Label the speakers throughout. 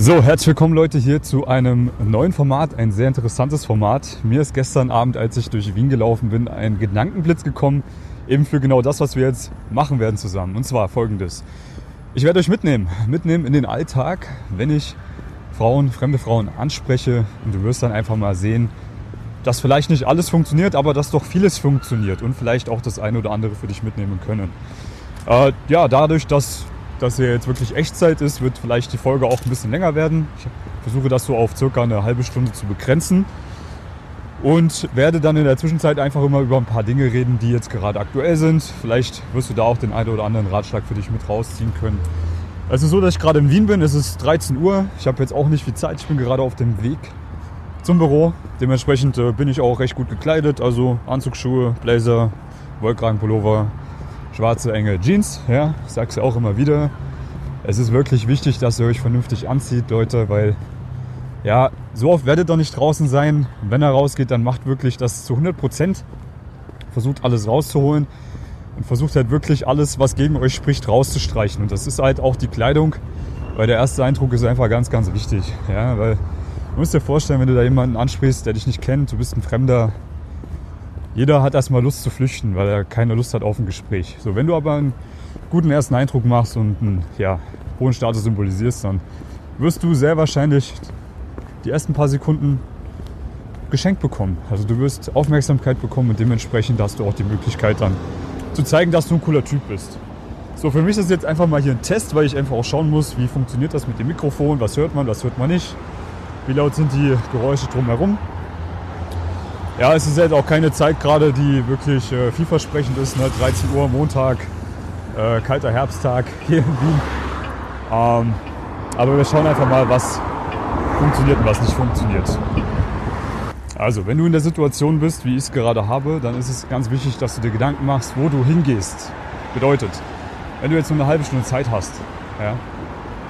Speaker 1: So, herzlich willkommen Leute hier zu einem neuen Format, ein sehr interessantes Format. Mir ist gestern Abend, als ich durch Wien gelaufen bin, ein Gedankenblitz gekommen, eben für genau das, was wir jetzt machen werden zusammen. Und zwar folgendes. Ich werde euch mitnehmen, mitnehmen in den Alltag, wenn ich Frauen, fremde Frauen anspreche und du wirst dann einfach mal sehen, dass vielleicht nicht alles funktioniert, aber dass doch vieles funktioniert und vielleicht auch das eine oder andere für dich mitnehmen können. Äh, ja, dadurch, dass das hier jetzt wirklich Echtzeit ist, wird vielleicht die Folge auch ein bisschen länger werden. Ich versuche das so auf circa eine halbe Stunde zu begrenzen und werde dann in der Zwischenzeit einfach immer über ein paar Dinge reden, die jetzt gerade aktuell sind. Vielleicht wirst du da auch den einen oder anderen Ratschlag für dich mit rausziehen können. Es ist so, dass ich gerade in Wien bin. Es ist 13 Uhr. Ich habe jetzt auch nicht viel Zeit. Ich bin gerade auf dem Weg zum Büro. Dementsprechend äh, bin ich auch recht gut gekleidet. Also Anzugsschuhe, Blazer, Wollkragenpullover, schwarze enge Jeans. Ja, ich sag's ja auch immer wieder. Es ist wirklich wichtig, dass ihr euch vernünftig anzieht, Leute, weil ja, so oft werdet ihr nicht draußen sein. wenn er rausgeht, dann macht wirklich das zu 100 Prozent. Versucht alles rauszuholen und versucht halt wirklich alles, was gegen euch spricht, rauszustreichen. Und das ist halt auch die Kleidung, weil der erste Eindruck ist einfach ganz, ganz wichtig. Ja, weil du musst dir vorstellen, wenn du da jemanden ansprichst, der dich nicht kennt, du bist ein Fremder, jeder hat erstmal Lust zu flüchten, weil er keine Lust hat auf ein Gespräch. So, wenn du aber einen guten ersten Eindruck machst und einen ja, hohen Status symbolisierst, dann wirst du sehr wahrscheinlich die ersten paar Sekunden geschenkt bekommen. Also du wirst Aufmerksamkeit bekommen und dementsprechend hast du auch die Möglichkeit dann zu zeigen, dass du ein cooler Typ bist. So, für mich ist das jetzt einfach mal hier ein Test, weil ich einfach auch schauen muss, wie funktioniert das mit dem Mikrofon, was hört man, was hört man nicht, wie laut sind die Geräusche drumherum. Ja, es ist jetzt auch keine Zeit gerade, die wirklich äh, vielversprechend ist. Ne? 13 Uhr Montag, äh, kalter Herbsttag hier in Wien. Ähm, aber wir schauen einfach mal, was funktioniert und was nicht funktioniert. Also, wenn du in der Situation bist, wie ich es gerade habe, dann ist es ganz wichtig, dass du dir Gedanken machst, wo du hingehst. Bedeutet, wenn du jetzt nur eine halbe Stunde Zeit hast, ja,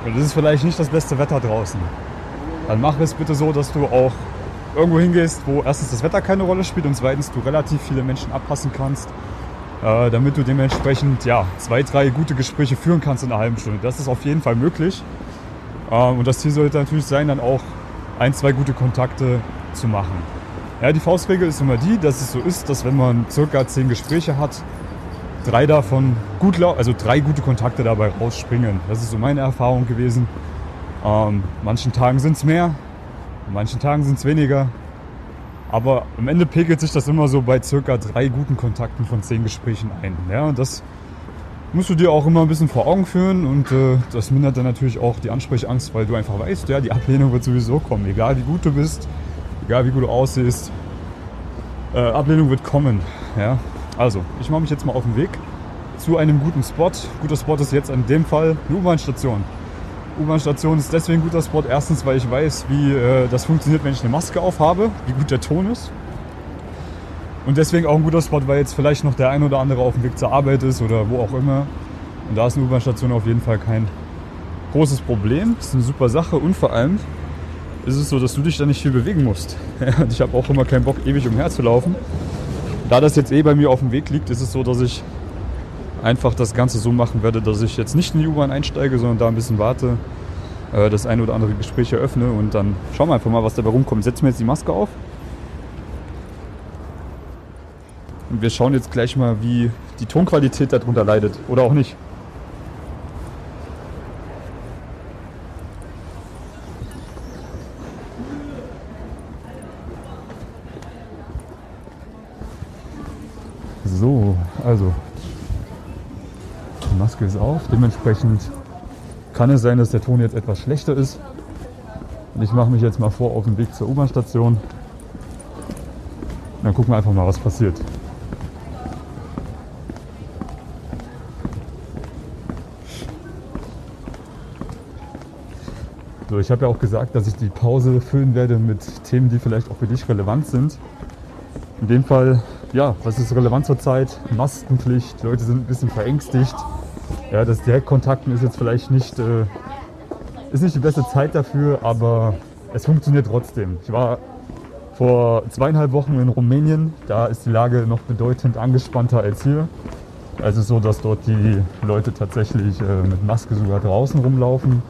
Speaker 1: und es ist vielleicht nicht das beste Wetter draußen, dann mach es bitte so, dass du auch irgendwo hingehst, wo erstens das Wetter keine Rolle spielt und zweitens du relativ viele Menschen abpassen kannst, äh, damit du dementsprechend ja, zwei, drei gute Gespräche führen kannst in einer halben Stunde. Das ist auf jeden Fall möglich. Ähm, und das Ziel sollte natürlich sein, dann auch ein, zwei gute Kontakte zu machen. Ja, die Faustregel ist immer die, dass es so ist, dass wenn man circa zehn Gespräche hat, drei davon gut also drei gute Kontakte dabei rausspringen. Das ist so meine Erfahrung gewesen. Ähm, manchen Tagen sind es mehr, an manchen Tagen sind es weniger. Aber am Ende pegelt sich das immer so bei circa drei guten Kontakten von zehn Gesprächen ein. Ja, und das musst du dir auch immer ein bisschen vor Augen führen und äh, das mindert dann natürlich auch die Ansprechangst, weil du einfach weißt, ja, die Ablehnung wird sowieso kommen. Egal wie gut du bist, egal wie gut du aussiehst, äh, Ablehnung wird kommen. Ja? Also, ich mache mich jetzt mal auf den Weg zu einem guten Spot. Guter Spot ist jetzt in dem Fall eine U-Bahn-Station. U-Bahn-Station ist deswegen ein guter Spot. Erstens, weil ich weiß, wie äh, das funktioniert, wenn ich eine Maske aufhabe, wie gut der Ton ist. Und deswegen auch ein guter Spot, weil jetzt vielleicht noch der ein oder andere auf dem Weg zur Arbeit ist oder wo auch immer. Und da ist eine U-Bahn-Station auf jeden Fall kein großes Problem. Das ist eine super Sache und vor allem ist es so, dass du dich da nicht viel bewegen musst. Und ich habe auch immer keinen Bock, ewig umherzulaufen. Da das jetzt eh bei mir auf dem Weg liegt, ist es so, dass ich einfach das Ganze so machen werde, dass ich jetzt nicht in die U-Bahn einsteige, sondern da ein bisschen warte, äh, das eine oder andere Gespräch eröffne und dann schauen wir einfach mal, was dabei rumkommt. Setzen wir jetzt die Maske auf. Und wir schauen jetzt gleich mal, wie die Tonqualität darunter leidet. Oder auch nicht. So, also Maske auf. Dementsprechend kann es sein, dass der Ton jetzt etwas schlechter ist. Und ich mache mich jetzt mal vor auf den Weg zur U-Bahn-Station. Dann gucken wir einfach mal, was passiert. So, ich habe ja auch gesagt, dass ich die Pause füllen werde mit Themen, die vielleicht auch für dich relevant sind. In dem Fall, ja, was ist relevant zurzeit? Maskenpflicht, Leute sind ein bisschen verängstigt. Ja, das Direktkontakten ist jetzt vielleicht nicht, äh, ist nicht die beste Zeit dafür, aber es funktioniert trotzdem. Ich war vor zweieinhalb Wochen in Rumänien, da ist die Lage noch bedeutend angespannter als hier. Also so, dass dort die Leute tatsächlich äh, mit Maske sogar draußen rumlaufen.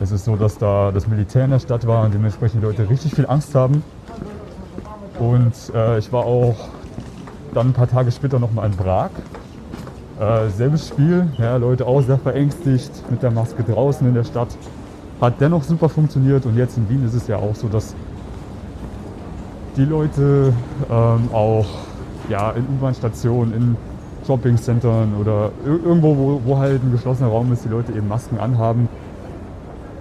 Speaker 1: Es ist so, dass da das Militär in der Stadt war und dementsprechend die Leute richtig viel Angst haben. Und äh, ich war auch dann ein paar Tage später nochmal in Prag. Äh, selbes Spiel, ja, Leute auch sehr verängstigt mit der Maske draußen in der Stadt. Hat dennoch super funktioniert und jetzt in Wien ist es ja auch so, dass die Leute ähm, auch ja, in U-Bahn-Stationen, in Shopping-Centern oder irgendwo, wo, wo halt ein geschlossener Raum ist, die Leute eben Masken anhaben.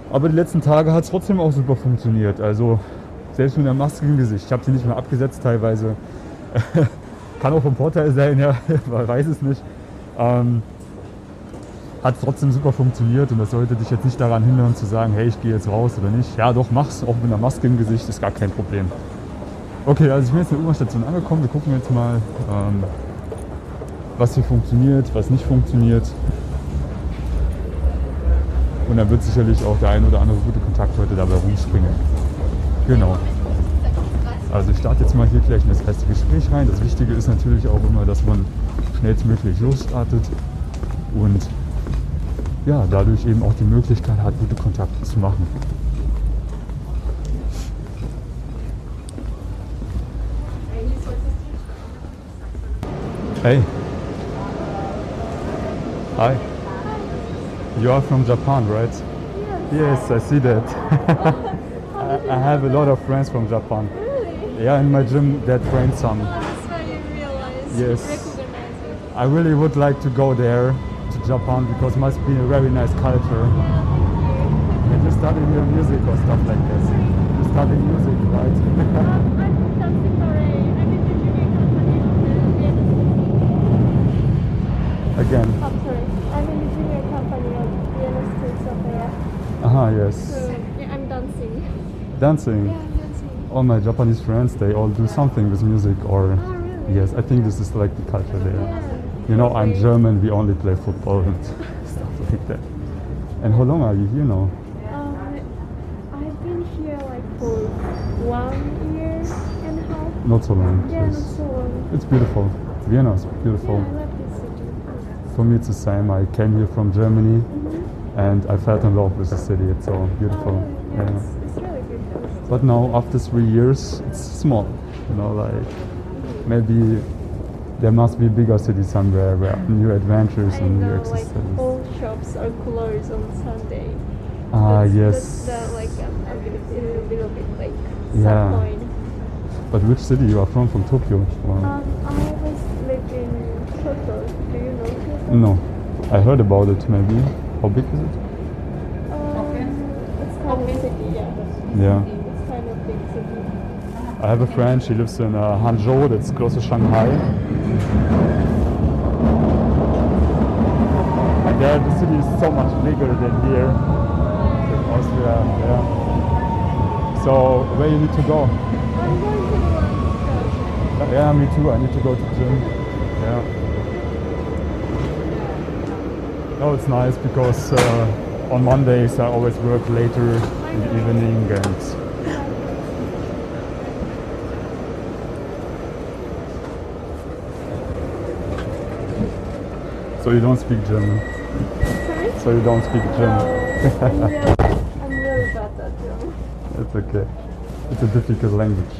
Speaker 1: Aber die letzten Tage hat es trotzdem auch super funktioniert. Also selbst mit einer Maske im Gesicht. Ich habe sie nicht mehr abgesetzt teilweise. Kann auch vom Vorteil sein, ja, man weiß es nicht. Ähm, hat trotzdem super funktioniert und das sollte dich jetzt nicht daran hindern zu sagen, hey, ich gehe jetzt raus oder nicht. Ja, doch, mach's, auch mit einer Maske im Gesicht, ist gar kein Problem. Okay, also ich bin jetzt in der U-Bahn-Station angekommen. Wir gucken jetzt mal, ähm, was hier funktioniert, was nicht funktioniert. Und dann wird sicherlich auch der ein oder andere gute Kontakt heute dabei rumspringen. Genau. Also ich starte jetzt mal hier gleich in das erste Gespräch rein. Das Wichtige ist natürlich auch immer, dass man schnellstmöglich losstartet und ja, dadurch eben auch die Möglichkeit hat, gute Kontakte zu machen. Hey. Hi. You are from Japan, right? Yes, I see that. I, I have a lot of friends from Japan.
Speaker 2: Really?
Speaker 1: Yeah, in my gym they train some.
Speaker 2: That's why you realize,
Speaker 1: Yes. I really would like to go there to Japan because it must be a very nice culture. And you study your music or stuff like this. You study music, right?
Speaker 2: I'm dancing for a, I'm in the junior company of the Vienna
Speaker 1: Again.
Speaker 2: I'm sorry. I'm in the junior company of Vienna Streets Opera.
Speaker 1: Aha, yes.
Speaker 2: So, yeah, I'm dancing.
Speaker 1: Dancing.
Speaker 2: Yeah, I'm dancing.
Speaker 1: All my Japanese friends, they all do something with music or.
Speaker 2: Oh, really?
Speaker 1: Yes, I think this is like the culture there.
Speaker 2: Yeah.
Speaker 1: You know, I'm German, we only play football and stuff like that. And how long are you here now?
Speaker 2: Um, I've been here like for one year and a half.
Speaker 1: Not so long.
Speaker 2: Yeah, not so long.
Speaker 1: It's beautiful. Vienna is beautiful.
Speaker 2: Yeah, I love this city.
Speaker 1: For me, it's the same. I came here from Germany
Speaker 2: Mhm.
Speaker 1: and I fell in love with the city. It's so beautiful.
Speaker 2: Oh, yeah,
Speaker 1: Yeah.
Speaker 2: It's, it's really good.
Speaker 1: But now, after three years, it's small. You know, like maybe there must be a bigger city somewhere where new adventures
Speaker 2: I
Speaker 1: and new
Speaker 2: know, like all shops are closed on Sunday.
Speaker 1: Ah,
Speaker 2: That's-
Speaker 1: yes.
Speaker 2: That's the, like um, a, bit, a little bit like
Speaker 1: Yeah.
Speaker 2: point.
Speaker 1: But which city you are from? From Tokyo? Or-
Speaker 2: Um, I was living in Kyoto. Do you know Kyoto?
Speaker 1: No, I heard about it. Maybe. How big is it?
Speaker 2: Um, it's kind of city, yeah.
Speaker 1: Yeah.
Speaker 2: It's kind of big city.
Speaker 1: I have a friend. She lives in uh, Hangzhou. That's close to Shanghai. And there, the city is so much bigger than here Austria. Yeah. So where you need to go? Yeah, me too. I need to go to gym. Yeah. No, it's nice because uh, on Mondays I always work later in the evening and so you don't speak German.
Speaker 2: Sorry?
Speaker 1: So you don't speak
Speaker 2: No,
Speaker 1: German.
Speaker 2: I'm really, I'm really bad at German.
Speaker 1: It's okay. It's a difficult language.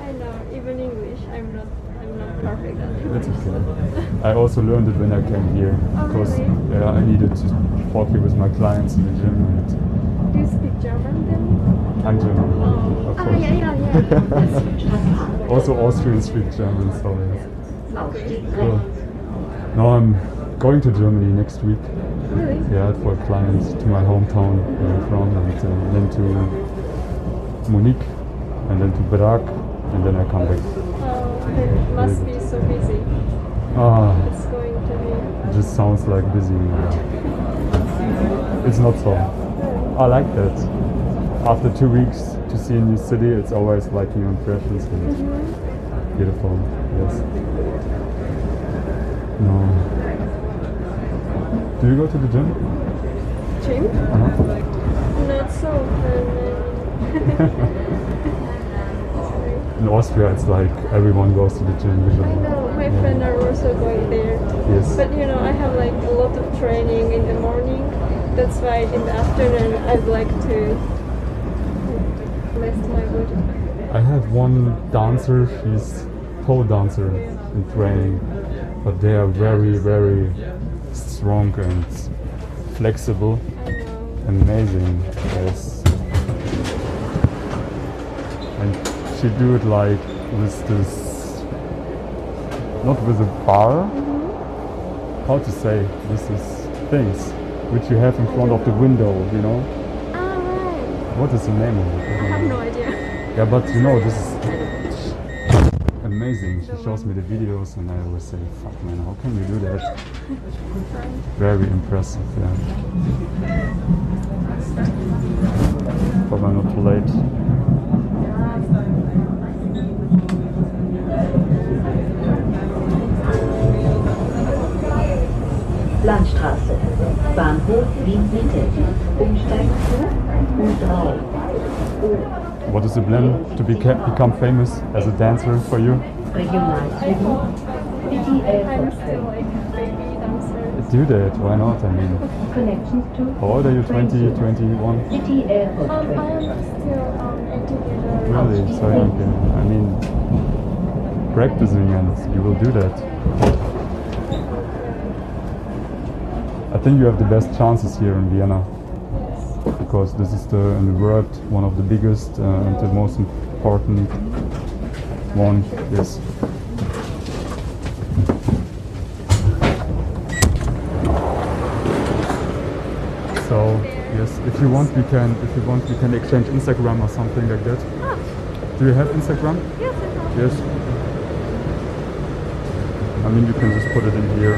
Speaker 2: I know, even English, I'm not, I'm not perfect at it.
Speaker 1: It's okay. I also learned it when I came here
Speaker 2: Oh,
Speaker 1: because
Speaker 2: really?
Speaker 1: yeah, I needed to talk with my clients in the gym and
Speaker 2: Do you speak German then?
Speaker 1: I'm German.
Speaker 2: Oh,
Speaker 1: Of
Speaker 2: ah,
Speaker 1: course.
Speaker 2: yeah, yeah, yeah.
Speaker 1: Also Austrians speak German, so yes.
Speaker 2: okay.
Speaker 1: Cool. No, I'm going to Germany next week.
Speaker 2: Really?
Speaker 1: Yeah, for clients to my hometown where I'm from, and uh, then to Munich, and then to Prague, and then I come back.
Speaker 2: Oh, it must be so busy.
Speaker 1: Ah,
Speaker 2: It's going to be.
Speaker 1: it just sounds like busy. It's not so. I like that. After two weeks to see a new city, it's always like new impressions and beautiful. Yes. No. Do you go to the gym?
Speaker 2: Gym?
Speaker 1: Uh-huh.
Speaker 2: Not so
Speaker 1: In Austria, it's like everyone goes to the gym usually.
Speaker 2: I know, my
Speaker 1: Yeah.
Speaker 2: friends are also going there.
Speaker 1: Yes.
Speaker 2: But you know, I have like a lot of training in the morning That's why in the afternoon I'd like to rest my body.
Speaker 1: I have one dancer, she's pole dancer in training, but they are very, very strong and flexible, amazing. Yes. And she do it like with this, not with a bar, how to say, this is things which you have in front of the window, you know?
Speaker 2: Ah, right.
Speaker 1: What is the name of it? I
Speaker 2: have no idea.
Speaker 1: Yeah, but you know, this is. Amazing. She shows me the videos and I always say, fuck man, how can you do that? Very impressive, yeah. But I'm not too late.
Speaker 3: Landstraße. Bahnhof Wien Mitte. Umsteigen zu U3.
Speaker 1: What is the plan to beca- become famous as a dancer for you? Do that, why not? I mean,
Speaker 3: Connections to
Speaker 1: how old are you? 20, 21?
Speaker 3: City Airport
Speaker 2: Um, I'm still um, interviewed.
Speaker 1: Really? So you can, I mean, practicing and you will do that. I think you have the best chances here in Vienna. Because this is the in the world one of the biggest uh, and the most important one. Yes. So yes, if you want, we can. If you want, we can exchange Instagram or something like that.
Speaker 2: Ah,
Speaker 1: Do you have Instagram?
Speaker 2: yes, I.
Speaker 1: Yes. I mean, you can just put it in here.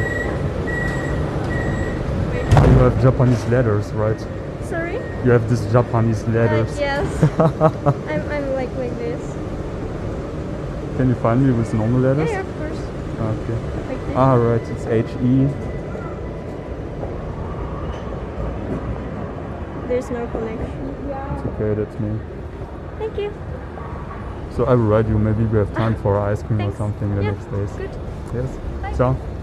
Speaker 1: You have Japanese letters, right? You have these Japanese letters.
Speaker 2: Yes. I'm, I'm like like this.
Speaker 1: Can you find me with normal letters?
Speaker 2: yeah, of course.
Speaker 1: Okay.
Speaker 2: Like.
Speaker 1: Ah, right. It's H E.
Speaker 2: There's no connection.
Speaker 1: It's okay. That's me.
Speaker 2: Thank you.
Speaker 1: So I will write you. Maybe we have time for ice cream
Speaker 2: Thanks.
Speaker 1: or something the
Speaker 2: yeah,
Speaker 1: next days.
Speaker 2: Good.
Speaker 1: Yes.
Speaker 2: Bye.
Speaker 1: Ciao.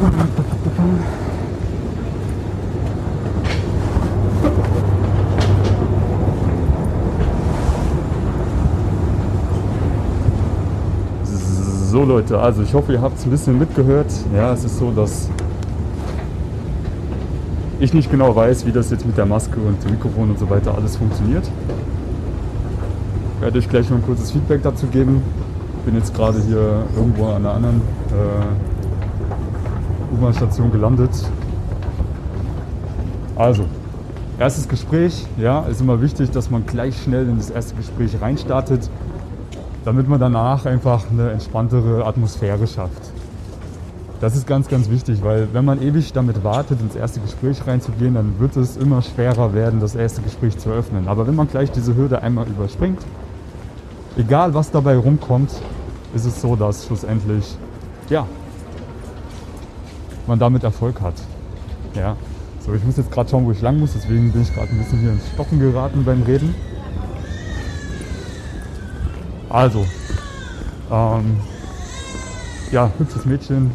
Speaker 1: So Leute, also ich hoffe, ihr habt es ein bisschen mitgehört. Ja, es ist so, dass ich nicht genau weiß, wie das jetzt mit der Maske und dem Mikrofon und so weiter alles funktioniert. Ich werde euch gleich noch ein kurzes Feedback dazu geben. Ich bin jetzt gerade hier irgendwo an einer anderen äh, U-Bahn-Station gelandet. Also, erstes Gespräch, ja, ist immer wichtig, dass man gleich schnell in das erste Gespräch reinstartet, damit man danach einfach eine entspanntere Atmosphäre schafft. Das ist ganz, ganz wichtig, weil wenn man ewig damit wartet, ins erste Gespräch reinzugehen, dann wird es immer schwerer werden, das erste Gespräch zu öffnen. Aber wenn man gleich diese Hürde einmal überspringt, egal was dabei rumkommt, ist es so, dass schlussendlich, ja, man damit Erfolg hat. Ja. So, ich muss jetzt gerade schauen, wo ich lang muss, deswegen bin ich gerade ein bisschen hier ins Stocken geraten beim Reden. Also, ähm, ja, hübsches Mädchen.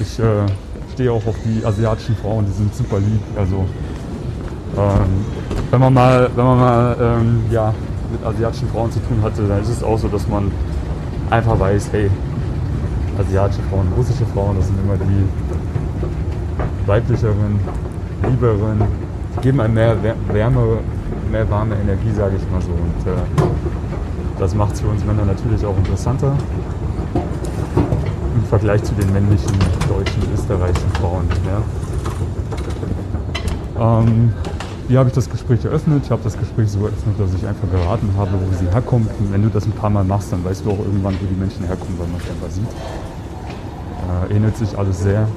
Speaker 1: Ich äh, stehe auch auf die asiatischen Frauen, die sind super lieb. Also, ähm, wenn man mal, wenn man mal ähm, ja, mit asiatischen Frauen zu tun hatte, dann ist es auch so, dass man einfach weiß, hey, asiatische Frauen, russische Frauen, das sind immer die weiblicheren, lieberen, die geben einem mehr Wär- Wärme, mehr warme Energie, sage ich mal so. Und äh, das macht es für uns Männer natürlich auch interessanter im Vergleich zu den männlichen deutschen, österreichischen Frauen. Ja. Ähm, wie habe ich das Gespräch eröffnet? Ich habe das Gespräch so eröffnet, dass ich einfach geraten habe, wo sie herkommt. Und wenn du das ein paar Mal machst, dann weißt du auch irgendwann, wo die Menschen herkommen, weil man es einfach sieht. Äh, ähnelt sich alles sehr.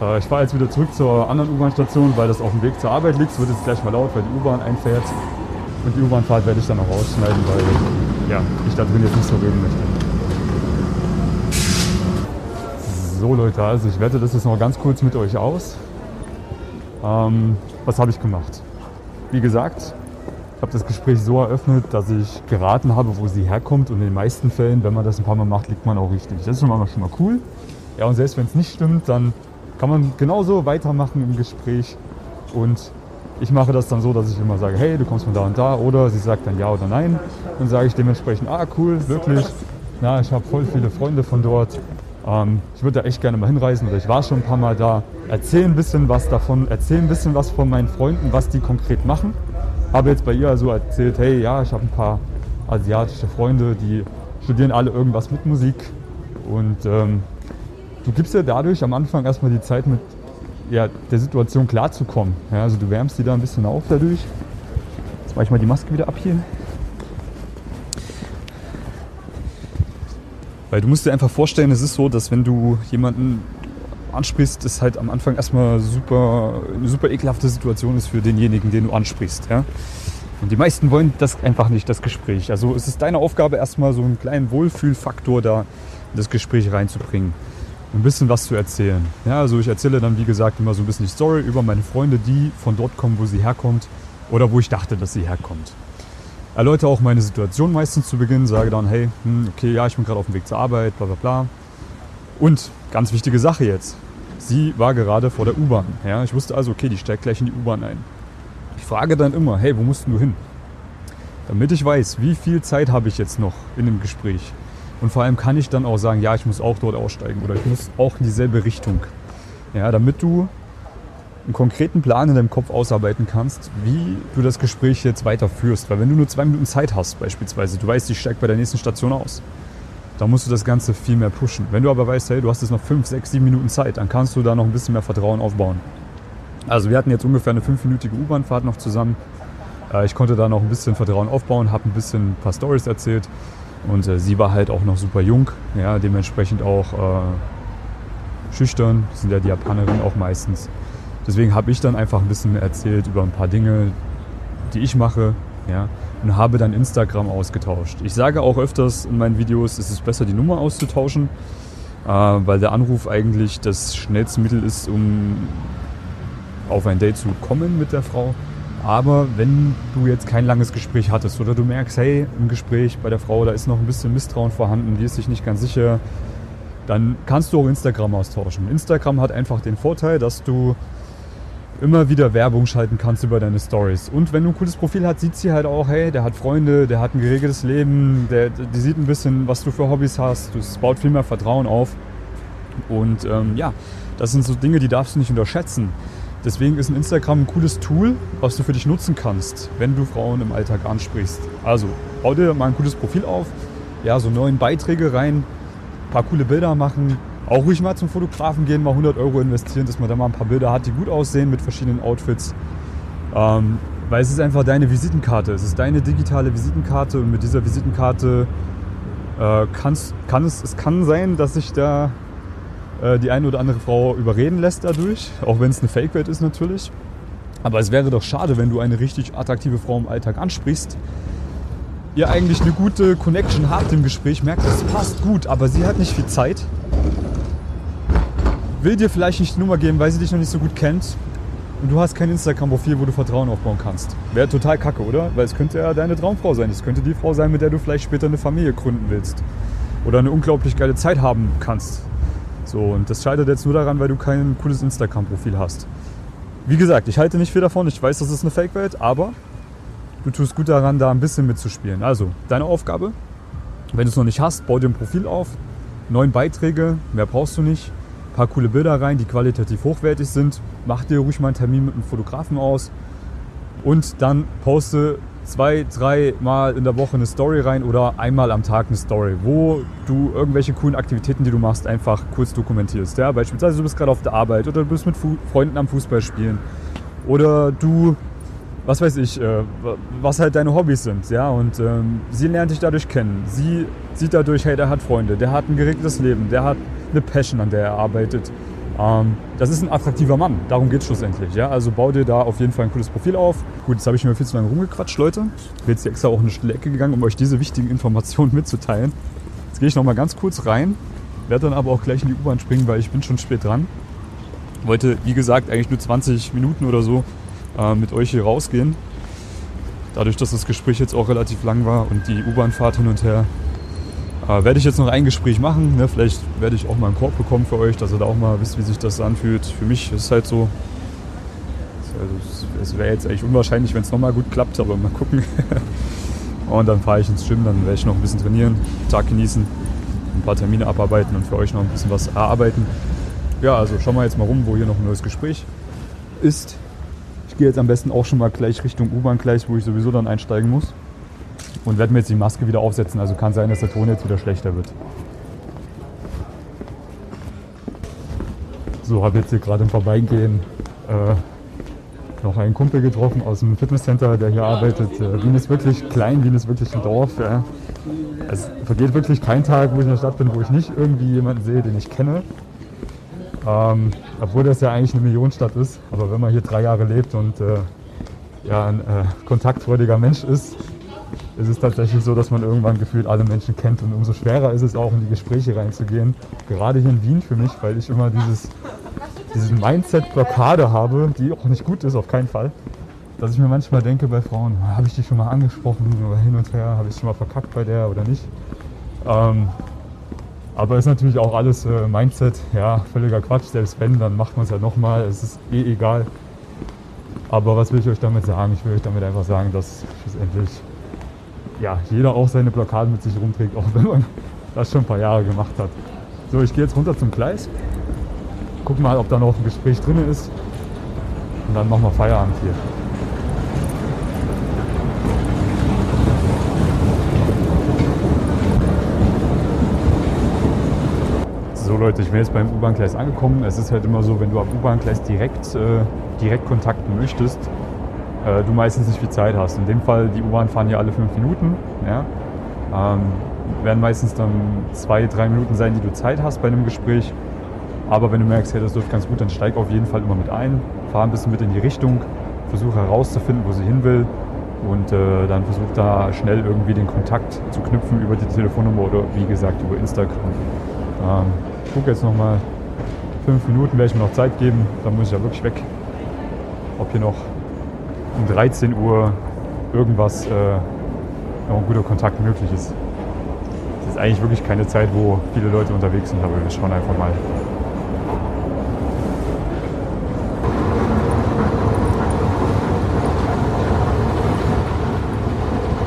Speaker 1: Äh, ich fahre jetzt wieder zurück zur anderen U-Bahn-Station, weil das auf dem Weg zur Arbeit liegt. Es wird jetzt gleich mal laut, weil die U-Bahn einfährt. Und die U-Bahn-Fahrt werde ich dann auch rausschneiden, weil ja, ich da drin jetzt nicht so reden möchte. So Leute, also ich werte das jetzt noch ganz kurz mit euch aus. Ähm, was habe ich gemacht? Wie gesagt, Ich habe das Gespräch so eröffnet, dass ich geraten habe, wo sie herkommt. Und in den meisten Fällen, wenn man das ein paar Mal macht, liegt man auch richtig. Das ist schon mal, schon mal cool. Ja, und selbst wenn es nicht stimmt, dann kann man genauso weitermachen im Gespräch. Und ich mache das dann so, dass ich immer sage, hey, du kommst von da und da. Oder sie sagt dann ja oder nein. Dann sage ich dementsprechend, ah, cool, wirklich. Na, ich habe voll viele Freunde von dort. Ähm, ich würde da echt gerne mal hinreisen oder ich war schon ein paar Mal da. Erzähl ein bisschen was davon, erzähl ein bisschen was von meinen Freunden, was die konkret machen. Habe jetzt bei ihr also erzählt, hey, ja, ich habe ein paar asiatische Freunde, die studieren alle irgendwas mit Musik. Und ähm, du gibst ja dadurch am Anfang erstmal die Zeit mit ja, der Situation klarzukommen. Ja, also du wärmst die da ein bisschen auf dadurch. Jetzt mache ich mal die Maske wieder ab hier. Weil du musst dir einfach vorstellen, es ist so, dass wenn du jemanden ansprichst, es halt am Anfang erstmal super, eine super ekelhafte Situation ist für denjenigen, den du ansprichst. Ja? Und die meisten wollen das einfach nicht, das Gespräch. Also es ist deine Aufgabe, erstmal so einen kleinen Wohlfühlfaktor da in das Gespräch reinzubringen. Ein bisschen was zu erzählen. Ja, also ich erzähle dann, wie gesagt, immer so ein bisschen die Story über meine Freunde, die von dort kommen, wo sie herkommt oder wo ich dachte, dass sie herkommt. Erläutere auch meine Situation meistens zu Beginn, sage dann, hey, hm, okay, ja, ich bin gerade auf dem Weg zur Arbeit, bla bla bla. Und ganz wichtige Sache jetzt, sie war gerade vor der U-Bahn. Ja, ich wusste also, okay, die steigt gleich in die U-Bahn ein. Ich frage dann immer, hey, wo musst du hin? Damit ich weiß, wie viel Zeit habe ich jetzt noch in dem Gespräch. Und vor allem kann ich dann auch sagen, ja, ich muss auch dort aussteigen oder ich muss auch in dieselbe Richtung. Ja, damit du einen konkreten Plan in deinem Kopf ausarbeiten kannst, wie du das Gespräch jetzt weiterführst. Weil wenn du nur zwei Minuten Zeit hast, beispielsweise, du weißt, ich steige bei der nächsten Station aus, dann musst du das Ganze viel mehr pushen. Wenn du aber weißt, hey, du hast jetzt noch fünf, sechs, sieben Minuten Zeit, dann kannst du da noch ein bisschen mehr Vertrauen aufbauen. Also wir hatten jetzt ungefähr eine fünfminütige U-Bahn-Fahrt noch zusammen. Äh, ich konnte da noch ein bisschen Vertrauen aufbauen, habe ein bisschen ein paar Stories erzählt und äh, sie war halt auch noch super jung, ja, dementsprechend auch äh, schüchtern, sind ja die Japanerinnen auch meistens. Deswegen habe ich dann einfach ein bisschen erzählt über ein paar Dinge, die ich mache, ja, und habe dann Instagram ausgetauscht. Ich sage auch öfters in meinen Videos, es ist besser, die Nummer auszutauschen, äh, weil der Anruf eigentlich das schnellste Mittel ist, um auf ein Date zu kommen mit der Frau. Aber wenn du jetzt kein langes Gespräch hattest oder du merkst, hey, im Gespräch bei der Frau, da ist noch ein bisschen Misstrauen vorhanden, die ist sich nicht ganz sicher, dann kannst du auch Instagram austauschen. Instagram hat einfach den Vorteil, dass du immer wieder Werbung schalten kannst über deine Stories. Und wenn du ein cooles Profil hast, sieht sie halt auch, hey, der hat Freunde, der hat ein geregeltes Leben, der, die sieht ein bisschen, was du für Hobbys hast. Es baut viel mehr Vertrauen auf. Und ähm, ja, das sind so Dinge, die darfst du nicht unterschätzen. Deswegen ist ein Instagram ein cooles Tool, was du für dich nutzen kannst, wenn du Frauen im Alltag ansprichst. Also, bau dir mal ein cooles Profil auf, ja, so neuen Beiträge rein, ein paar coole Bilder machen, auch ruhig mal zum Fotografen gehen, mal 100 Euro investieren, dass man da mal ein paar Bilder hat, die gut aussehen mit verschiedenen Outfits. Ähm, weil es ist einfach deine Visitenkarte. Es ist deine digitale Visitenkarte und mit dieser Visitenkarte äh, kannst, kann es, es kann sein, dass sich da äh, die eine oder andere Frau überreden lässt dadurch, auch wenn es eine Fake-Welt ist natürlich. Aber es wäre doch schade, wenn du eine richtig attraktive Frau im Alltag ansprichst, ihr eigentlich eine gute Connection habt im Gespräch, merkt, es passt gut, aber sie hat nicht viel Zeit will dir vielleicht nicht die Nummer geben, weil sie dich noch nicht so gut kennt. Und du hast kein Instagram-Profil, wo du Vertrauen aufbauen kannst. Wäre total kacke, oder? Weil es könnte ja deine Traumfrau sein. Es könnte die Frau sein, mit der du vielleicht später eine Familie gründen willst. Oder eine unglaublich geile Zeit haben kannst. So, und das scheitert jetzt nur daran, weil du kein cooles Instagram-Profil hast. Wie gesagt, ich halte nicht viel davon. Ich weiß, das ist eine Fake-Welt, aber du tust gut daran, da ein bisschen mitzuspielen. Also, deine Aufgabe, wenn du es noch nicht hast, bau dir ein Profil auf. Neun Beiträge, mehr brauchst du nicht paar coole Bilder rein, die qualitativ hochwertig sind. Mach dir ruhig mal einen Termin mit einem Fotografen aus und dann poste zwei, drei Mal in der Woche eine Story rein oder einmal am Tag eine Story, wo du irgendwelche coolen Aktivitäten, die du machst, einfach kurz dokumentierst. Ja? Beispielsweise du bist gerade auf der Arbeit oder du bist mit Fu Freunden am Fußball spielen oder du, was weiß ich, äh, was halt deine Hobbys sind. Ja? Und ähm, sie lernt dich dadurch kennen. Sie sieht dadurch, hey, der hat Freunde, der hat ein geregeltes Leben, der hat eine Passion, an der er arbeitet. Ähm, das ist ein attraktiver Mann, darum geht es schlussendlich. Ja? Also bau dir da auf jeden Fall ein cooles Profil auf. Gut, jetzt habe ich mir viel zu lange rumgequatscht, Leute. Ich bin jetzt hier extra auch eine stille Ecke gegangen, um euch diese wichtigen Informationen mitzuteilen. Jetzt gehe ich noch mal ganz kurz rein, werde dann aber auch gleich in die U-Bahn springen, weil ich bin schon spät dran. Wollte, wie gesagt, eigentlich nur 20 Minuten oder so äh, mit euch hier rausgehen. dadurch, dass das Gespräch jetzt auch relativ lang war und die U-Bahn-Fahrt hin und her, äh, werde ich jetzt noch ein Gespräch machen. Ne? Vielleicht werde ich auch mal einen Korb bekommen für euch, dass ihr da auch mal wisst, wie sich das anfühlt. Für mich ist es halt so, also es- wäre jetzt eigentlich unwahrscheinlich, wenn es nochmal gut klappt, aber mal gucken. und dann fahre ich ins Gym, dann werde ich noch ein bisschen trainieren, Tag genießen, ein paar Termine abarbeiten und für euch noch ein bisschen was erarbeiten. Ja, also schauen wir jetzt mal rum, wo hier noch ein neues Gespräch ist. Ich gehe jetzt am besten auch schon mal gleich Richtung U-Bahn gleich, wo ich sowieso dann einsteigen muss. Und werde mir jetzt die Maske wieder aufsetzen. Also kann sein, dass der Ton jetzt wieder schlechter wird. So, habe jetzt hier gerade im Vorbeigehen äh, noch einen Kumpel getroffen aus dem Fitnesscenter, der hier arbeitet. Äh, Wien ist wirklich klein, Wien ist wirklich ein Dorf. Ja. Es vergeht wirklich kein Tag, wo ich in der Stadt bin, wo ich nicht irgendwie jemanden sehe, den ich kenne. Ähm, obwohl das ja eigentlich eine Millionenstadt ist. Aber wenn man hier drei Jahre lebt und äh, ja, ein äh, kontaktfreudiger Mensch ist, ist es tatsächlich so, dass man irgendwann gefühlt alle Menschen kennt. Und umso schwerer ist es auch, in die Gespräche reinzugehen. Gerade hier in Wien für mich, weil ich immer dieses, diese Mindset-Blockade habe, die auch nicht gut ist, auf keinen Fall. Dass ich mir manchmal denke bei Frauen, "Ah, habe ich die schon mal angesprochen oder hin und her, habe ich schon mal verkackt bei der oder nicht. Ähm, aber ist natürlich auch alles äh, Mindset, ja, völliger Quatsch. Selbst wenn, dann macht man es ja nochmal. Es ist eh egal. Aber was will ich euch damit sagen? Ich will euch damit einfach sagen, dass schlussendlich ja, jeder auch seine Blockaden mit sich rumträgt, auch wenn man das schon ein paar Jahre gemacht hat. So, ich gehe jetzt runter zum Gleis. Guck mal, ob da noch ein Gespräch drin ist. Und dann machen wir Feierabend hier. So Leute, ich bin jetzt beim U-Bahn-Gleis angekommen. Es ist halt immer so, wenn du am U-Bahn-Gleis direkt, äh, direkt kontakten möchtest, äh, du meistens nicht viel Zeit hast. In dem Fall, die U-Bahn fahren ja alle fünf Minuten. Ja? Ähm, werden meistens dann zwei, drei Minuten sein, die du Zeit hast bei einem Gespräch. Aber wenn du merkst, hey, das läuft ganz gut, dann steig auf jeden Fall immer mit ein. Fahr ein bisschen mit in die Richtung, versuche herauszufinden, wo sie hin will. Und äh, dann versuch da schnell irgendwie den Kontakt zu knüpfen über die Telefonnummer oder wie gesagt über Instagram. Ähm, ich gucke jetzt nochmal fünf Minuten, werde ich mir noch Zeit geben. Dann muss ich ja wirklich weg. Ob hier noch um 13 Uhr irgendwas, äh, noch ein guter Kontakt möglich ist. Es ist eigentlich wirklich keine Zeit, wo viele Leute unterwegs sind, aber wir schauen einfach mal.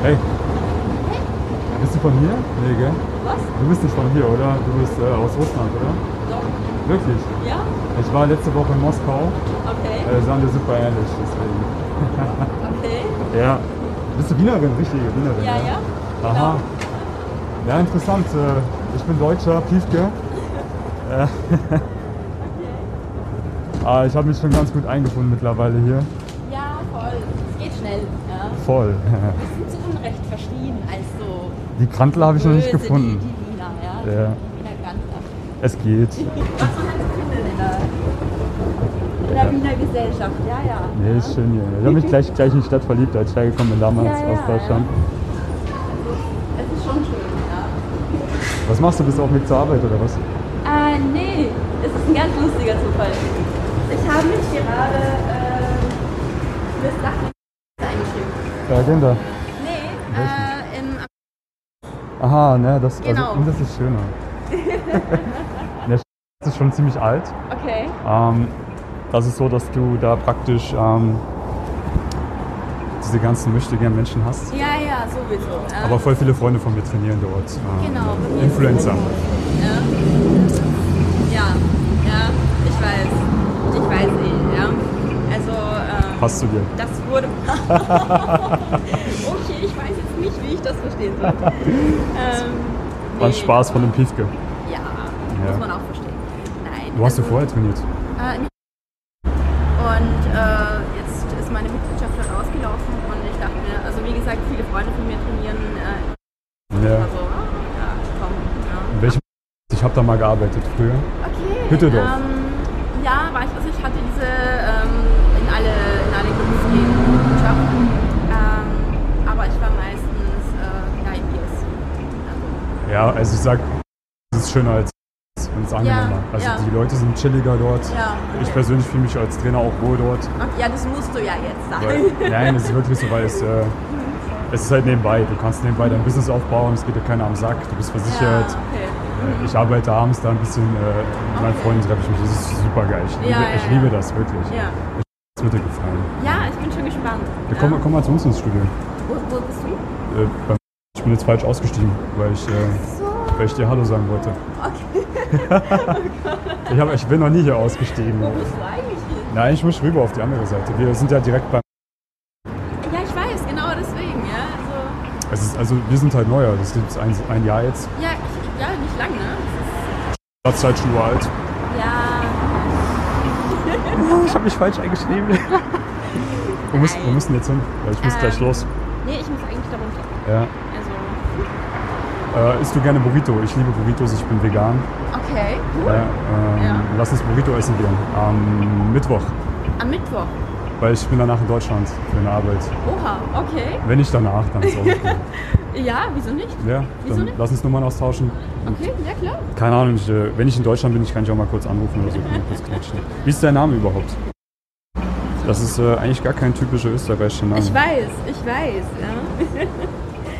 Speaker 1: Hey, bist du von hier? Nee, gell?
Speaker 4: Was?
Speaker 1: Du bist nicht von hier, oder? Du bist äh, aus Russland, oder?
Speaker 4: Doch.
Speaker 1: Wirklich?
Speaker 4: Ja?
Speaker 1: Ich war letzte Woche in Moskau.
Speaker 4: Okay.
Speaker 1: Äh, sahen wir super ähnlich, deswegen.
Speaker 4: Okay.
Speaker 1: Ja. Bist du Wienerin, richtige Wienerin?
Speaker 4: Ja, ja.
Speaker 1: Aha. Ja, interessant. Äh, Ich bin Deutscher, Piefke. Äh, Aber ich habe mich schon ganz gut eingefunden mittlerweile hier.
Speaker 4: Ja, voll. Es geht schnell. Ja.
Speaker 1: Voll.
Speaker 4: Wir sind zu Unrecht verschrien als so
Speaker 1: Die Krantel habe ich noch nicht gefunden.
Speaker 4: Die, die Wiener, ja.
Speaker 1: Ja.
Speaker 4: Wiener Grantler.
Speaker 1: Es geht.
Speaker 4: Was man halt so findet in der, in der Wiener Gesellschaft. Ja, ja.
Speaker 1: Nee, ist schön hier. Ich habe mich gleich, gleich in die Stadt verliebt, als ich hergekommen bin damals
Speaker 4: Ja, ja,
Speaker 1: aus Deutschland.
Speaker 4: Es ist schon schön, ja.
Speaker 1: Was machst du? Bist du auf dem Weg zur Arbeit oder was?
Speaker 4: Äh, nee. Es ist ein ganz lustiger Zufall. Ich habe mich gerade äh, für Sachen eingeschrieben.
Speaker 1: Ja, den da.
Speaker 4: Nee, äh, in
Speaker 1: Aha, ne, das,
Speaker 4: Genau.
Speaker 1: also, und das ist schöner. Der Sch- ist schon ziemlich alt.
Speaker 4: Okay.
Speaker 1: Ähm, das ist so, dass du da praktisch ähm, diese ganzen möchtegern Menschen hast.
Speaker 4: Ja, ja, sowieso. Ja.
Speaker 1: Aber voll viele Freunde von mir trainieren dort. Ähm,
Speaker 4: Genau,
Speaker 1: Influencer.
Speaker 4: Ja. ja, ja, ich weiß. Ich weiß eh, ja. Also, ähm,
Speaker 1: Passt zu dir.
Speaker 4: das wurde. okay, ich weiß jetzt nicht, wie ich das verstehen soll. ähm,
Speaker 1: War ein
Speaker 4: nee,
Speaker 1: Spaß von dem Piefke.
Speaker 4: Ja,
Speaker 1: Ja.
Speaker 4: muss man auch verstehen. Nein.
Speaker 1: Wo hast du
Speaker 4: also,
Speaker 1: vorher trainiert?
Speaker 4: Äh, nicht. Und äh, jetzt ist meine Mitgliedschaft halt ausgelaufen und ich dachte mir, also wie gesagt, viele Freunde von mir trainieren. Äh,
Speaker 1: Ja.
Speaker 4: also, ja, komm, ja.
Speaker 1: In welchem ich habe da mal gearbeitet früher.
Speaker 4: Okay.
Speaker 1: Hüttedorf.
Speaker 4: Ähm, ja, war ich, also ich hatte diese ähm, in alle in alle Job. Ähm, aber ich war meistens äh, in BS. Also,
Speaker 1: Ja, also ich sag, es ist schöner als wenn es angenehmer. Also
Speaker 4: ja.
Speaker 1: die Leute sind chilliger dort.
Speaker 4: ja.
Speaker 1: Ich persönlich fühle mich als Trainer auch wohl dort.
Speaker 4: Okay, ja, das musst du ja jetzt sagen.
Speaker 1: Weil, nein, es ist wirklich so, weil es, äh, es ist halt nebenbei. Du kannst nebenbei dein Business aufbauen, es geht dir keiner am Sack, du bist versichert.
Speaker 4: Ja, okay.
Speaker 1: Äh, Ich arbeite abends da ein bisschen, äh, mit meinen Freunden treffe ich mich. Das ist super geil. Ich, liebe,
Speaker 4: Ja, ja,
Speaker 1: ich
Speaker 4: ja.
Speaker 1: liebe das wirklich.
Speaker 4: Ja.
Speaker 1: Das wird dir gefallen.
Speaker 4: ja, ich bin schon gespannt.
Speaker 1: Ja, komm, mal- komm mal zu uns ins Studio.
Speaker 4: Wo, wo bist du?
Speaker 1: Äh, ich bin jetzt falsch ausgestiegen, weil ich, äh,
Speaker 4: So.
Speaker 1: Weil ich dir Hallo sagen wollte. ich, hab, ich bin noch nie hier ausgestiegen.
Speaker 4: Wo bist du eigentlich hin?
Speaker 1: Nein, ich muss rüber auf die andere Seite. Wir sind ja direkt beim.
Speaker 4: Ja, ich weiß, genau deswegen, ja. Also,
Speaker 1: Es ist, also wir sind halt neuer. Das gibt ein, ein Jahr jetzt.
Speaker 4: ja, ich, ja, nicht lang, ne?
Speaker 1: Stadtzeitschuhe alt.
Speaker 4: Ja,
Speaker 1: Ich habe mich falsch eingeschrieben. Wo müssen wir jetzt hin? Weil ich muss
Speaker 4: Ähm,
Speaker 1: gleich los.
Speaker 4: nee, ich muss eigentlich da runter.
Speaker 1: Ja.
Speaker 4: Also,
Speaker 1: Äh, isst du gerne Burrito? Ich liebe Burritos, ich bin vegan.
Speaker 4: okay, cool.
Speaker 1: Ja, ähm,
Speaker 4: Ja.
Speaker 1: Lass uns Burrito essen gehen. Am Mittwoch.
Speaker 4: Am Mittwoch.
Speaker 1: Weil ich bin danach in Deutschland für eine Arbeit.
Speaker 4: Oha, okay.
Speaker 1: Wenn nicht danach, dann okay.
Speaker 4: Ja, wieso nicht?
Speaker 1: Ja,
Speaker 4: Wieso
Speaker 1: dann
Speaker 4: nicht?
Speaker 1: lass uns Nummern austauschen.
Speaker 4: Okay, ja klar.
Speaker 1: Keine Ahnung, ich, äh, wenn ich in Deutschland bin, ich kann dich auch mal kurz anrufen oder so. kurz quatschen. Wie ist dein Name überhaupt? Das ist äh, eigentlich gar kein typischer österreichischer Name.
Speaker 4: Ich weiß, ich weiß, ja.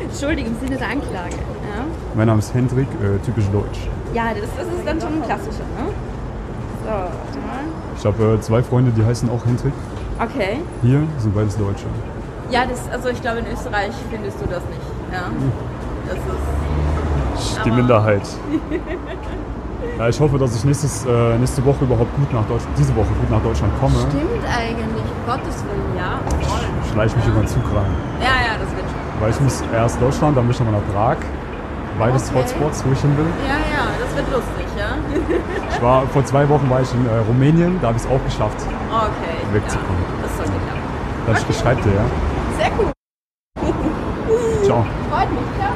Speaker 4: Entschuldigung, im Sinne der Anklage. Ja,
Speaker 1: Mein Name ist Hendrik, äh, typisch deutsch.
Speaker 4: ja das, das ist dann schon ein klassischer, ne? So, warte mal.
Speaker 1: Ich habe äh, zwei Freunde, die heißen auch Hendrik.
Speaker 4: Okay.
Speaker 1: Hier sind beides Deutsche.
Speaker 4: Ja, das, also ich glaube, in Österreich findest du das nicht. Ja.
Speaker 1: Hm.
Speaker 4: Das ist.
Speaker 1: Die Minderheit. Ja, ich hoffe, dass ich nächstes, äh, nächste Woche überhaupt gut nach Deutschland, diese Woche gut nach Deutschland komme.
Speaker 4: Stimmt eigentlich, um Gottes Willen, ja. Voll.
Speaker 1: Schleich mich über den Zug rein.
Speaker 4: Ja, ja, das wird schon.
Speaker 1: Weil ich muss erst Deutschland, dann bin ich nochmal nach Prag. Beides
Speaker 4: Okay.
Speaker 1: Hotspots, wo ich hin will.
Speaker 4: Ja, ja, das wird lustig, ja.
Speaker 1: Ich war, vor zwei Wochen war ich in äh, Rumänien, da habe ich es auch geschafft.
Speaker 4: Okay.
Speaker 1: Wegzukommen.
Speaker 4: Ja, das sollte klappen.
Speaker 1: Dann
Speaker 4: Okay.
Speaker 1: schreibt ihr, ja.
Speaker 4: Sehr cool.
Speaker 1: Ciao.
Speaker 4: Freut mich, ja.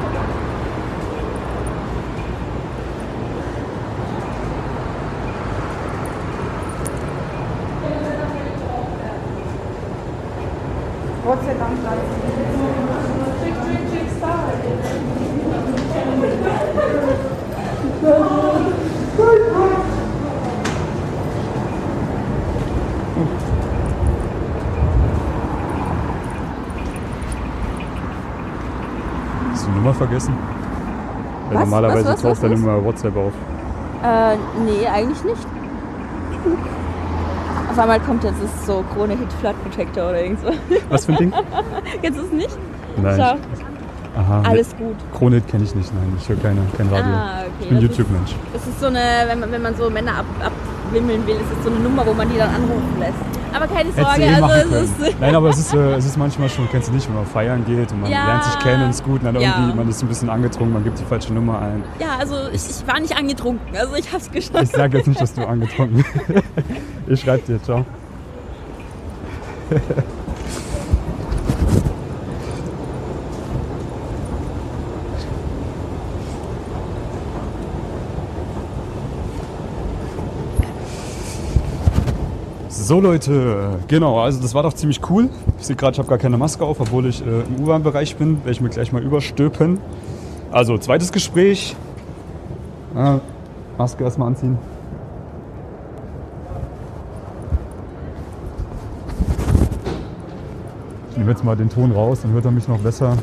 Speaker 4: Gott sei Dank
Speaker 1: Hast du die Nummer vergessen? Weil
Speaker 4: Was?
Speaker 1: Normalerweise
Speaker 4: Was, was,
Speaker 1: taucht
Speaker 4: was?
Speaker 1: Nummer WhatsApp auf.
Speaker 4: Äh, nee, eigentlich nicht. Auf einmal kommt jetzt das so Krone Hit Flood Protector oder irgend so.
Speaker 1: Was für ein Ding?
Speaker 4: Jetzt ist es nicht?
Speaker 1: Nein.
Speaker 4: Schau.
Speaker 1: Aha.
Speaker 4: Alles gut.
Speaker 1: Krone kenne ich nicht, nein. Ich höre keine, kein Radio.
Speaker 4: Ah, okay.
Speaker 1: Ich bin
Speaker 4: ist-
Speaker 1: YouTube-Mensch.
Speaker 4: Das ist so eine, wenn man, wenn man so Männer ab, abwimmeln will, ist das so eine Nummer, wo man die dann anrufen lässt. Aber keine Sorge,
Speaker 1: eh machen
Speaker 4: also
Speaker 1: können.
Speaker 4: es ist.
Speaker 1: Nein, aber es ist, äh, es ist manchmal schon, kennst du nicht, wenn man feiern geht und man
Speaker 4: Ja.
Speaker 1: lernt sich kennen, ist gut, und dann
Speaker 4: Ja.
Speaker 1: irgendwie, man ist ein bisschen angetrunken, man gibt die falsche Nummer ein.
Speaker 4: Ja, also ich, ich war nicht angetrunken, also ich hab's
Speaker 1: Ich
Speaker 4: geschafft.
Speaker 1: sage jetzt nicht, dass du angetrunken bist. Ich schreibe dir, ciao. So Leute, genau, also das war doch ziemlich cool. Ich sehe gerade, ich habe gar keine Maske auf, obwohl ich äh, im U-Bahn-Bereich bin. Werde ich mir gleich mal überstülpen. Also, zweites Gespräch. Ah, Maske erstmal anziehen. Ich nehme jetzt mal den Ton raus, dann hört er mich noch besser.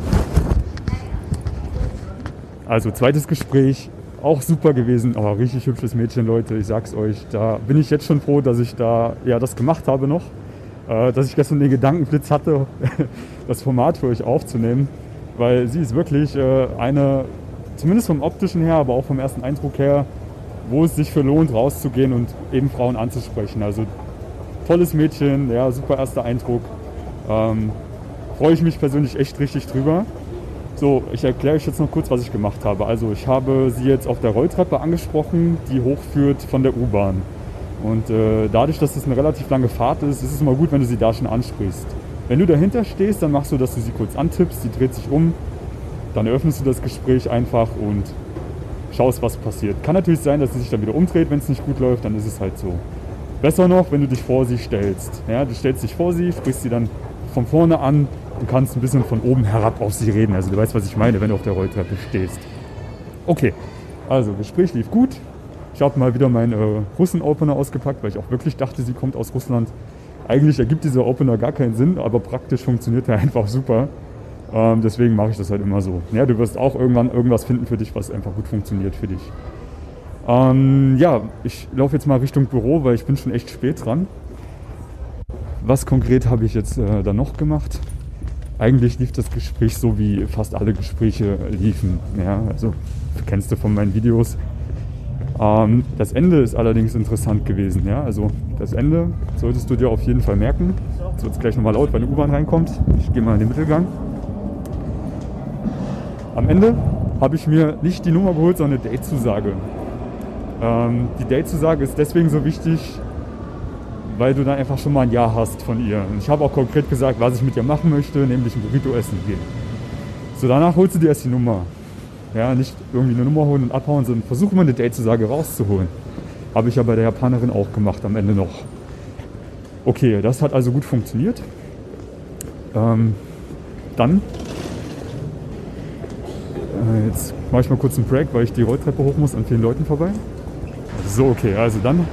Speaker 1: Also zweites Gespräch, auch super gewesen, aber richtig hübsches Mädchen, Leute. Ich sag's euch, da bin ich jetzt schon froh, dass ich da ja das gemacht habe noch, äh, dass ich gestern den Gedankenblitz hatte, das Format für euch aufzunehmen, weil sie ist wirklich äh, eine, zumindest vom optischen her, aber auch vom ersten Eindruck her, wo es sich für lohnt, rauszugehen und eben Frauen anzusprechen. Also tolles Mädchen, ja, super erster Eindruck. Ähm, Freue ich mich persönlich echt richtig drüber. So, ich erkläre euch jetzt noch kurz, was ich gemacht habe. Also ich habe sie jetzt auf der Rolltreppe angesprochen, die hochführt von der U-Bahn. Und äh, dadurch, dass es eine relativ lange Fahrt ist, ist es immer gut, wenn du sie da schon ansprichst. Wenn du dahinter stehst, dann machst du, dass du sie kurz antippst, sie dreht sich um, dann eröffnest du das Gespräch einfach und schaust, was passiert. Kann natürlich sein, dass sie sich dann wieder umdreht, wenn es nicht gut läuft, dann ist es halt so. Besser noch, wenn du dich vor sie stellst. Ja, du stellst dich vor sie, sprichst sie dann von vorne an und kannst ein bisschen von oben herab auf sie reden. Also du weißt, was ich meine, wenn du auf der Rolltreppe stehst. Okay, also Gespräch lief gut. Ich habe mal wieder meinen äh, Russen-Opener ausgepackt, weil ich auch wirklich dachte, sie kommt aus Russland. Eigentlich ergibt dieser Opener gar keinen Sinn, aber praktisch funktioniert er einfach super. Ähm, deswegen mache ich das halt immer so. Ja, du wirst auch irgendwann irgendwas finden für dich, was einfach gut funktioniert für dich. Ähm, ja, ich laufe jetzt mal Richtung Büro, weil ich bin schon echt spät dran. Was konkret habe ich jetzt äh, da noch gemacht? Eigentlich lief das Gespräch so, wie fast alle Gespräche liefen. Ja, also kennst du von meinen Videos. Ähm, das Ende ist allerdings interessant gewesen. Ja? Also das Ende solltest du dir auf jeden Fall merken. Es wird gleich nochmal laut, wenn eine U-Bahn reinkommt. Ich gehe mal in den Mittelgang. Am Ende habe ich mir nicht die Nummer geholt, sondern eine Date-Zusage. Ähm, die Date-Zusage ist deswegen so wichtig, weil du dann einfach schon mal ein Ja hast von ihr. Und ich habe auch konkret gesagt, was ich mit ihr machen möchte, nämlich ein Burrito essen gehen. So, danach holst du dir erst die Nummer. Ja, nicht irgendwie eine Nummer holen und abhauen, sondern versuche mal eine Date-Zusage rauszuholen. Habe ich ja bei der Japanerin auch gemacht am Ende noch. Okay, das hat also gut funktioniert. Ähm, dann, äh, jetzt mache ich mal kurz einen Break, weil ich die Rolltreppe hoch muss an vielen Leuten vorbei. So, okay, also dann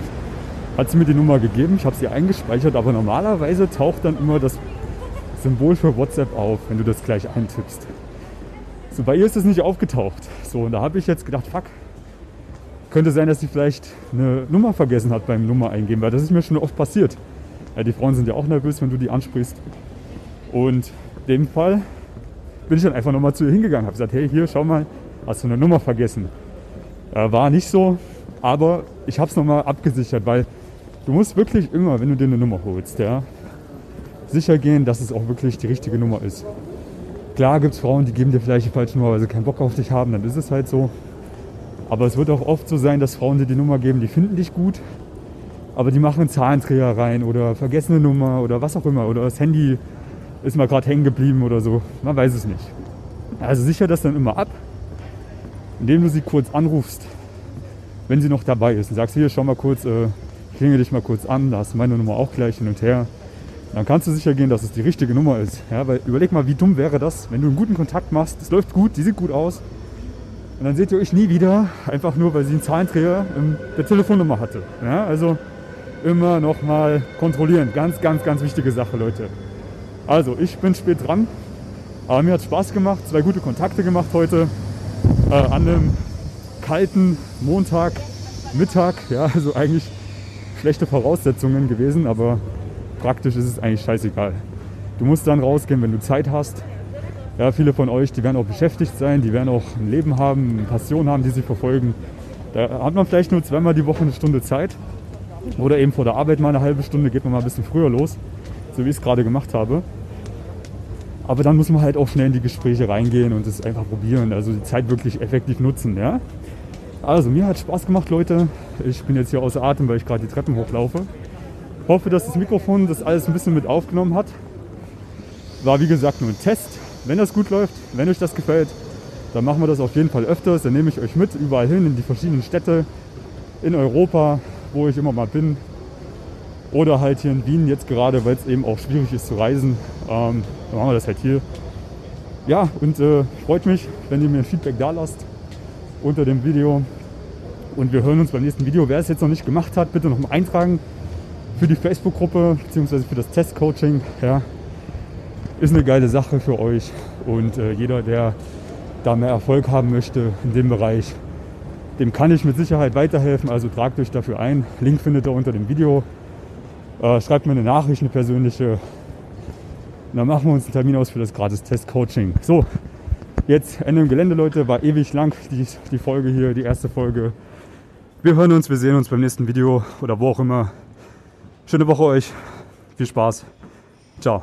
Speaker 1: hat sie mir die Nummer gegeben, ich habe sie eingespeichert, aber normalerweise taucht dann immer das Symbol für WhatsApp auf, wenn du das gleich eintippst. So, bei ihr ist es nicht aufgetaucht. So, und da habe ich jetzt gedacht, fuck, könnte sein, dass sie vielleicht eine Nummer vergessen hat beim Nummer eingeben, weil das ist mir schon oft passiert. Ja, die Frauen sind ja auch nervös, wenn du die ansprichst. Und in dem Fall bin ich dann einfach nochmal zu ihr hingegangen, habe gesagt, hey, hier, schau mal, hast du eine Nummer vergessen. Äh, war nicht so, aber ich habe es nochmal abgesichert, weil du musst wirklich immer, wenn du dir eine Nummer holst, ja, sicher gehen, dass es auch wirklich die richtige Nummer ist. Klar gibt es Frauen, die geben dir vielleicht die falsche Nummer, weil sie keinen Bock auf dich haben, dann ist es halt so. Aber es wird auch oft so sein, dass Frauen dir die Nummer geben, die finden dich gut, aber die machen einen Zahlendreher rein oder vergessen eine Nummer oder was auch immer. Oder das Handy ist mal gerade hängen geblieben oder so. Man weiß es nicht. Also sicher das dann immer ab, indem du sie kurz anrufst, wenn sie noch dabei ist. Und sagst, hier, schau mal kurz, äh, klinge dich mal kurz an, da hast du meine Nummer auch gleich hin und her. Dann kannst du sicher gehen, dass es die richtige Nummer ist. Ja, weil überleg mal, wie dumm wäre das, wenn du einen guten Kontakt machst, es läuft gut, die sieht gut aus. Und dann seht ihr euch nie wieder, einfach nur, weil sie einen Zahlendreher in der Telefonnummer hatte. Ja, also immer nochmal kontrollieren. Ganz, ganz, ganz wichtige Sache, Leute. Also, ich bin spät dran. Aber mir hat Spaß gemacht, zwei gute Kontakte gemacht heute. Äh, an einem kalten Montag, Mittag. Ja, also eigentlich schlechte Voraussetzungen gewesen, aber praktisch ist es eigentlich scheißegal. Du musst dann rausgehen, wenn du Zeit hast. Ja, viele von euch, die werden auch beschäftigt sein, die werden auch ein Leben haben, eine Passion haben, die sie verfolgen. Da hat man vielleicht nur zweimal die Woche eine Stunde Zeit. Oder eben vor der Arbeit mal eine halbe Stunde, geht man mal ein bisschen früher los, so wie ich es gerade gemacht habe. Aber dann muss man halt auch schnell in die Gespräche reingehen und es einfach probieren, also die Zeit wirklich effektiv nutzen. Ja? Also mir hat Spaß gemacht, Leute. Ich bin jetzt hier außer Atem, weil ich gerade die Treppen hochlaufe. Hoffe, dass das Mikrofon das alles ein bisschen mit aufgenommen hat. War wie gesagt nur ein Test. Wenn das gut läuft, wenn euch das gefällt, dann machen wir das auf jeden Fall öfters. Dann nehme ich euch mit überall hin in die verschiedenen Städte in Europa, wo ich immer mal bin. Oder halt hier in Wien jetzt gerade, weil es eben auch schwierig ist zu reisen. Ähm, dann machen wir das halt hier. Ja, und äh, freut mich, wenn ihr mir ein Feedback da lasst unter dem Video. Und wir hören uns beim nächsten Video. Wer es jetzt noch nicht gemacht hat, bitte noch eintragen für die Facebook-Gruppe bzw. für das Test-Coaching. Ja, ist eine geile Sache für euch. Und äh, jeder, der da mehr Erfolg haben möchte in dem Bereich, dem kann ich mit Sicherheit weiterhelfen. Also tragt euch dafür ein. Link findet ihr unter dem Video. Äh, schreibt mir eine Nachricht, eine persönliche. Und dann machen wir uns einen Termin aus für das gratis Test-Coaching. So, jetzt Ende im Gelände, Leute. War ewig lang die, die Folge hier, die erste Folge. Wir hören uns, wir sehen uns beim nächsten Video oder wo auch immer. Schöne Woche euch. Viel Spaß. Ciao.